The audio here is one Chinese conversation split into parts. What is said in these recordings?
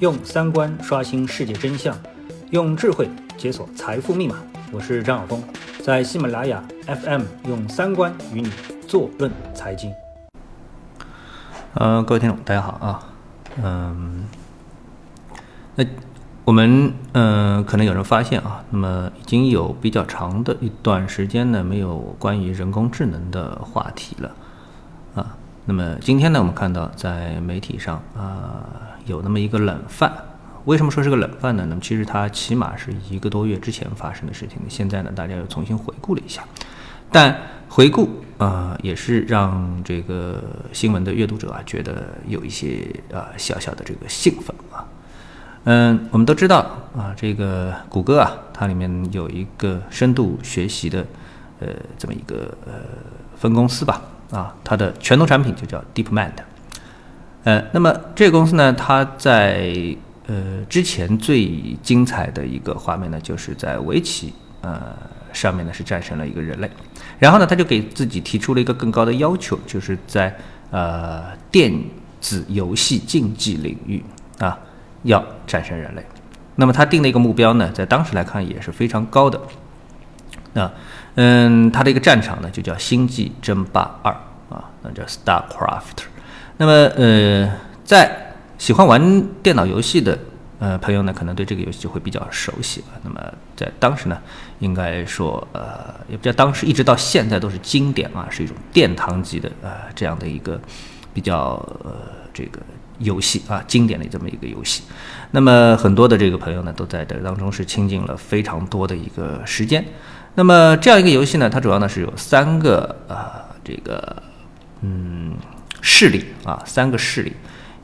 用三观刷新世界真相，用智慧解锁财富密码。我是张晓峰，在喜马拉雅 FM 用三观与你坐论财经。呃，各位听众，大家好啊。嗯，那我们嗯，可能有人发现啊，那么已经有比较长的一段时间呢，没有关于人工智能的话题了啊。那么今天呢，我们看到在媒体上啊，有那么一个冷饭。为什么说是个冷饭呢？那么其实它起码是一个多月之前发生的事情。现在呢，大家又重新回顾了一下，但回顾啊，也是让这个新闻的阅读者啊，觉得有一些啊小小的这个兴奋啊。嗯，我们都知道啊，这个谷歌啊，它里面有一个深度学习的呃这么一个呃分公司吧。啊，它的拳头产品就叫 DeepMind，呃，那么这个公司呢，它在呃之前最精彩的一个画面呢，就是在围棋呃上面呢是战胜了一个人类，然后呢，他就给自己提出了一个更高的要求，就是在呃电子游戏竞技领域啊要战胜人类，那么他定的一个目标呢，在当时来看也是非常高的，啊。嗯，他的一个战场呢，就叫《星际争霸二》啊，那叫 StarCraft。那么，呃，在喜欢玩电脑游戏的呃朋友呢，可能对这个游戏就会比较熟悉了。那么，在当时呢，应该说，呃，也不叫当时，一直到现在都是经典啊，是一种殿堂级的呃这样的一个比较呃这个游戏啊，经典的这么一个游戏。那么，很多的这个朋友呢，都在这当中是倾尽了非常多的一个时间。那么这样一个游戏呢，它主要呢是有三个啊，这个嗯势力啊，三个势力，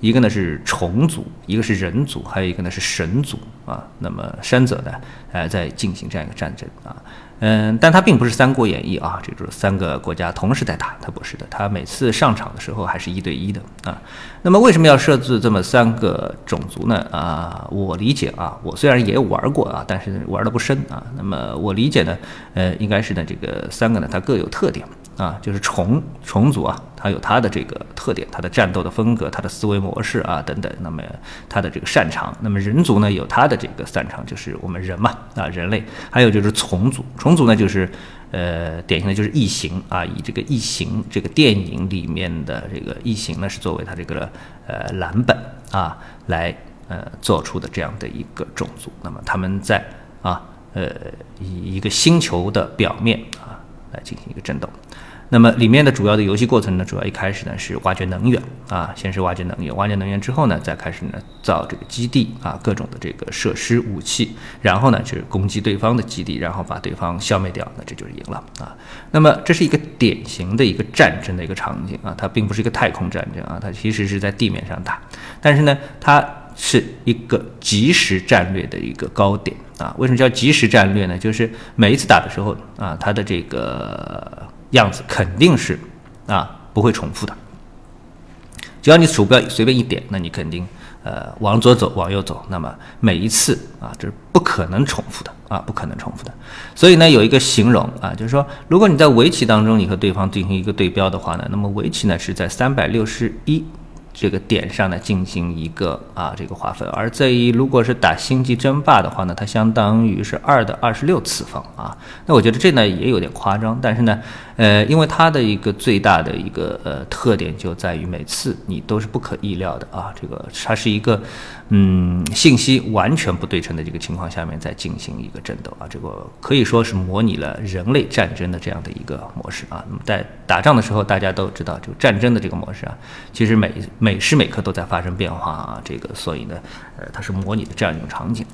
一个呢是虫族，一个是人族，还有一个呢是神族啊。那么山泽呢，呃，在进行这样一个战争啊。嗯，但它并不是《三国演义》啊，这就是三个国家同时在打，它不是的。它每次上场的时候还是一对一的啊。那么为什么要设置这么三个种族呢？啊，我理解啊，我虽然也玩过啊，但是玩的不深啊。那么我理解呢，呃，应该是呢这个三个呢，它各有特点。啊，就是虫虫族啊，它有它的这个特点，它的战斗的风格，它的思维模式啊等等。那么它的这个擅长，那么人族呢有它的这个擅长，就是我们人嘛啊人类。还有就是虫族，虫族呢就是呃典型的就是异形啊，以这个异形这个电影里面的这个异形呢是作为它这个呃蓝本啊来呃做出的这样的一个种族。那么他们在啊呃以一个星球的表面啊来进行一个战斗。那么里面的主要的游戏过程呢，主要一开始呢是挖掘能源啊，先是挖掘能源，挖掘能源之后呢，再开始呢造这个基地啊，各种的这个设施武器，然后呢就是攻击对方的基地，然后把对方消灭掉，那这就是赢了啊。那么这是一个典型的一个战争的一个场景啊，它并不是一个太空战争啊，它其实是在地面上打，但是呢，它是一个即时战略的一个高点啊。为什么叫即时战略呢？就是每一次打的时候啊，它的这个。样子肯定是，啊，不会重复的。只要你鼠标随便一点，那你肯定，呃，往左走，往右走，那么每一次啊，这是不可能重复的啊，不可能重复的。所以呢，有一个形容啊，就是说，如果你在围棋当中，你和对方进行一个对标的话呢，那么围棋呢是在三百六十一。这个点上呢进行一个啊这个划分，而在于如果是打星际争霸的话呢，它相当于是二的二十六次方啊。那我觉得这呢也有点夸张，但是呢，呃，因为它的一个最大的一个呃特点就在于每次你都是不可意料的啊，这个它是一个嗯信息完全不对称的这个情况下面再进行一个战斗啊，这个可以说是模拟了人类战争的这样的一个模式啊。那么在打仗的时候，大家都知道，就战争的这个模式啊，其实每每时每刻都在发生变化啊，这个所以呢，呃，它是模拟的这样一种场景。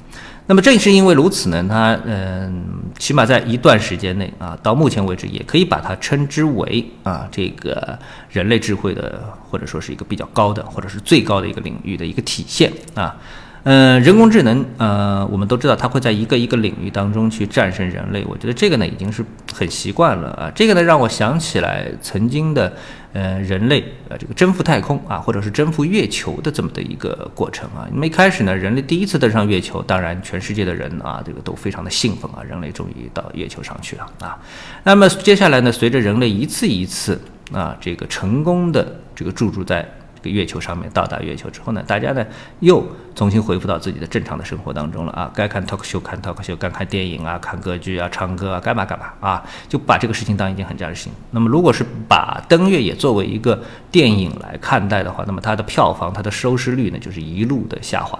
那么正是因为如此呢，它嗯，起码在一段时间内啊，到目前为止也可以把它称之为啊，这个人类智慧的或者说是一个比较高的或者是最高的一个领域的一个体现啊。嗯，人工智能，呃，我们都知道它会在一个一个领域当中去战胜人类。我觉得这个呢已经是很习惯了啊。这个呢让我想起来曾经的，呃，人类呃这个征服太空啊，或者是征服月球的这么的一个过程啊。那么一开始呢，人类第一次登上月球，当然全世界的人啊，这个都非常的兴奋啊，人类终于到月球上去了啊。那么接下来呢，随着人类一次一次啊这个成功的这个驻住在。个月球上面到达月球之后呢，大家呢又重新恢复到自己的正常的生活当中了啊，该看 talk show 看 talk show，该看电影啊，看歌剧啊，唱歌啊，该嘛干嘛啊，就把这个事情当一件很正常的事情。那么如果是把登月也作为一个电影来看待的话，那么它的票房、它的收视率呢，就是一路的下滑，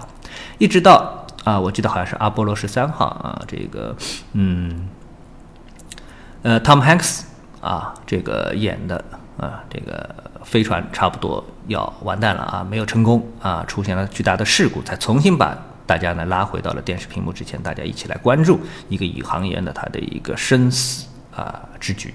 一直到啊，我记得好像是阿波罗十三号啊，这个嗯。呃，Tom Hanks 啊，这个演的啊，这个飞船差不多要完蛋了啊，没有成功啊，出现了巨大的事故，才重新把大家呢拉回到了电视屏幕之前，大家一起来关注一个宇航员的他的一个生死啊之举。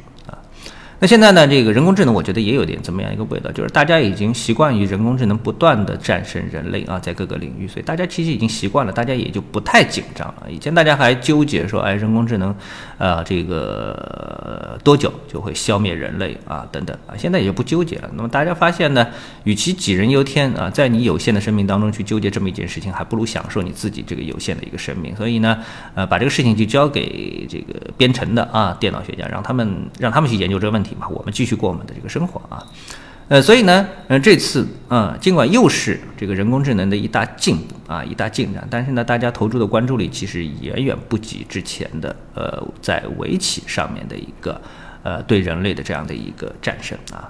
那现在呢，这个人工智能，我觉得也有点这么样一个味道，就是大家已经习惯于人工智能不断的战胜人类啊，在各个领域，所以大家其实已经习惯了，大家也就不太紧张了。以前大家还纠结说，哎，人工智能，呃，这个多久就会消灭人类啊，等等啊，现在也就不纠结了。那么大家发现呢，与其杞人忧天啊，在你有限的生命当中去纠结这么一件事情，还不如享受你自己这个有限的一个生命。所以呢，呃，把这个事情就交给这个编程的啊，电脑学家，让他们让他们去研究这个问题。嘛，我们继续过我们的这个生活啊，呃，所以呢，呃，这次啊，尽管又是这个人工智能的一大进步啊，一大进展，但是呢，大家投注的关注力其实远远不及之前的呃，在围棋上面的一个呃对人类的这样的一个战胜啊，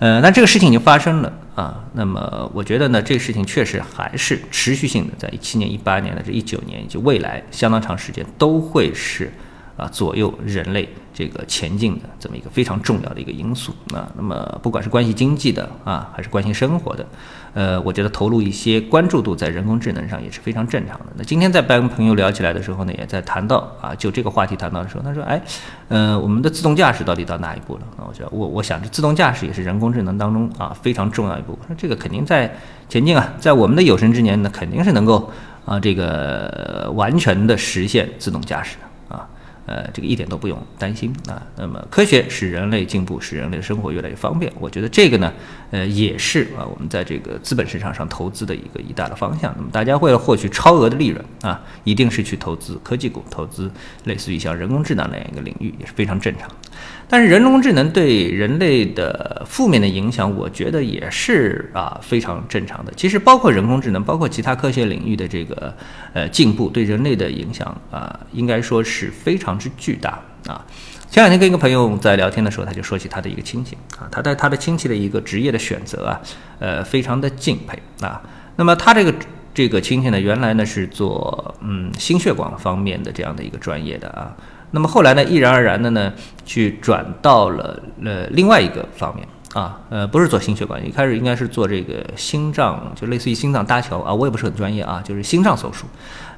呃，那这个事情已经发生了啊，那么我觉得呢，这个事情确实还是持续性的，在一七年、一八年的这一九年以及未来相当长时间都会是。啊，左右人类这个前进的这么一个非常重要的一个因素啊。那么，不管是关系经济的啊，还是关心生活的，呃，我觉得投入一些关注度在人工智能上也是非常正常的。那今天在跟朋友聊起来的时候呢，也在谈到啊，就这个话题谈到的时候，他说，哎，呃，我们的自动驾驶到底到哪一步了？啊，我觉得我我想着自动驾驶也是人工智能当中啊非常重要一步。那这个肯定在前进啊，在我们的有生之年呢，肯定是能够啊这个完全的实现自动驾驶的。呃，这个一点都不用担心啊。那么，科学使人类进步，使人类的生活越来越方便。我觉得这个呢，呃，也是啊，我们在这个资本市场上投资的一个一大的方向。那么，大家为了获取超额的利润啊，一定是去投资科技股，投资类似于像人工智能那样一个领域，也是非常正常。但是人工智能对人类的负面的影响，我觉得也是啊非常正常的。其实包括人工智能，包括其他科学领域的这个呃进步，对人类的影响啊，应该说是非常之巨大啊。前两天跟一个朋友在聊天的时候，他就说起他的一个亲戚啊，他对他的亲戚的一个职业的选择啊，呃，非常的敬佩啊。那么他这个这个亲戚呢，原来呢是做嗯心血管方面的这样的一个专业的啊。那么后来呢，毅然而然的呢，去转到了呃另外一个方面啊，呃不是做心血管，一开始应该是做这个心脏，就类似于心脏搭桥啊，我也不是很专业啊，就是心脏手术，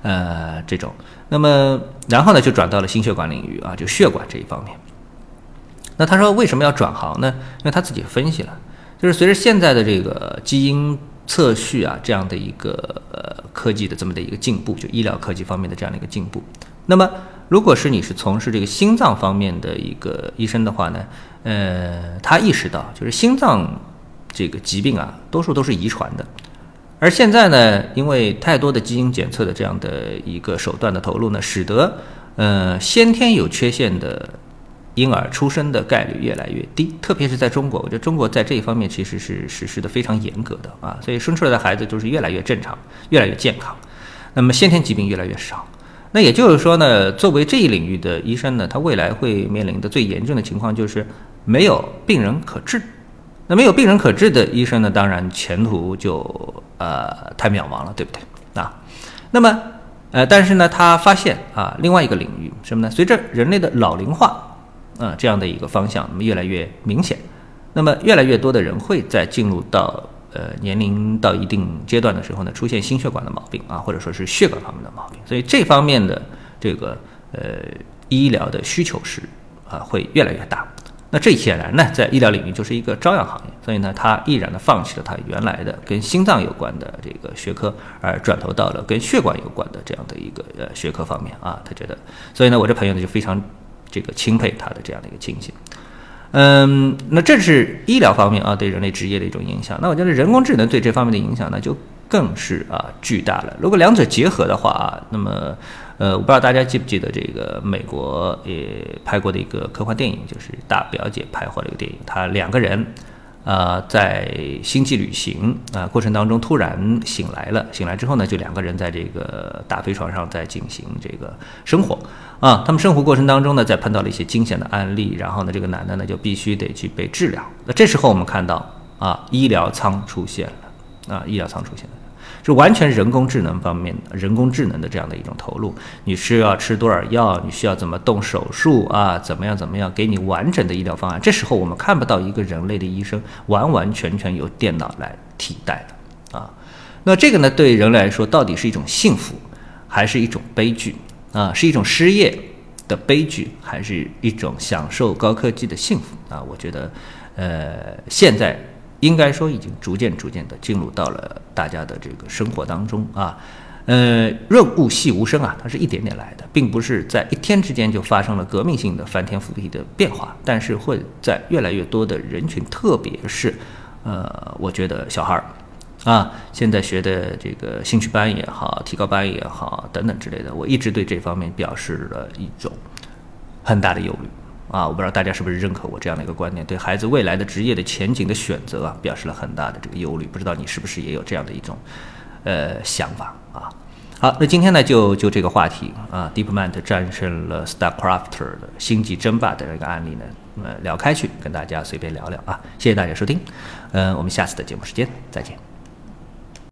呃这种。那么然后呢，就转到了心血管领域啊，就血管这一方面。那他说为什么要转行呢？因为他自己分析了，就是随着现在的这个基因测序啊这样的一个呃科技的这么的一个进步，就医疗科技方面的这样的一个进步，那么。如果是你是从事这个心脏方面的一个医生的话呢，呃，他意识到就是心脏这个疾病啊，多数都是遗传的，而现在呢，因为太多的基因检测的这样的一个手段的投入呢，使得呃先天有缺陷的婴儿出生的概率越来越低，特别是在中国，我觉得中国在这一方面其实是实施的非常严格的啊，所以生出来的孩子就是越来越正常，越来越健康，那么先天疾病越来越少。那也就是说呢，作为这一领域的医生呢，他未来会面临的最严重的情况就是没有病人可治。那没有病人可治的医生呢，当然前途就呃太渺茫了，对不对啊？那么呃，但是呢，他发现啊，另外一个领域什么呢？随着人类的老龄化啊这样的一个方向，那么越来越明显，那么越来越多的人会在进入到。呃，年龄到一定阶段的时候呢，出现心血管的毛病啊，或者说是血管方面的毛病，所以这方面的这个呃医疗的需求是啊会越来越大。那这显然呢，在医疗领域就是一个朝阳行业，所以呢，他毅然的放弃了他原来的跟心脏有关的这个学科，而转投到了跟血管有关的这样的一个呃学科方面啊。他觉得，所以呢，我这朋友呢就非常这个钦佩他的这样的一个情形。嗯，那这是医疗方面啊对人类职业的一种影响。那我觉得人工智能对这方面的影响呢，就更是啊巨大了。如果两者结合的话啊，那么呃，我不知道大家记不记得这个美国也拍过的一个科幻电影，就是大表姐拍过的一个电影。他两个人呃，在星际旅行啊过程当中突然醒来了，醒来之后呢，就两个人在这个大飞船上在进行这个生活啊。他们生活过程当中呢，在碰到了一些惊险的案例，然后呢，这个男的呢就必须得去被治疗。那这时候我们看到啊，医疗舱出现了啊，医疗舱出现了。是完全人工智能方面的人工智能的这样的一种投入，你需要吃多少药，你需要怎么动手术啊，怎么样怎么样，给你完整的医疗方案。这时候我们看不到一个人类的医生完完全全由电脑来替代的啊。那这个呢，对人来说到底是一种幸福，还是一种悲剧啊？是一种失业的悲剧，还是一种享受高科技的幸福啊？我觉得，呃，现在。应该说已经逐渐逐渐的进入到了大家的这个生活当中啊，呃，润物细无声啊，它是一点点来的，并不是在一天之间就发生了革命性的翻天覆地的变化，但是会在越来越多的人群，特别是呃，我觉得小孩儿啊，现在学的这个兴趣班也好，提高班也好等等之类的，我一直对这方面表示了一种很大的忧虑。啊，我不知道大家是不是认可我这样的一个观点，对孩子未来的职业的前景的选择啊，表示了很大的这个忧虑。不知道你是不是也有这样的一种，呃，想法啊？好，那今天呢，就就这个话题啊，DeepMind 战胜了 StarCraft 的星际争霸的这个案例呢，呃，聊开去，跟大家随便聊聊啊。谢谢大家收听，嗯，我们下次的节目时间再见。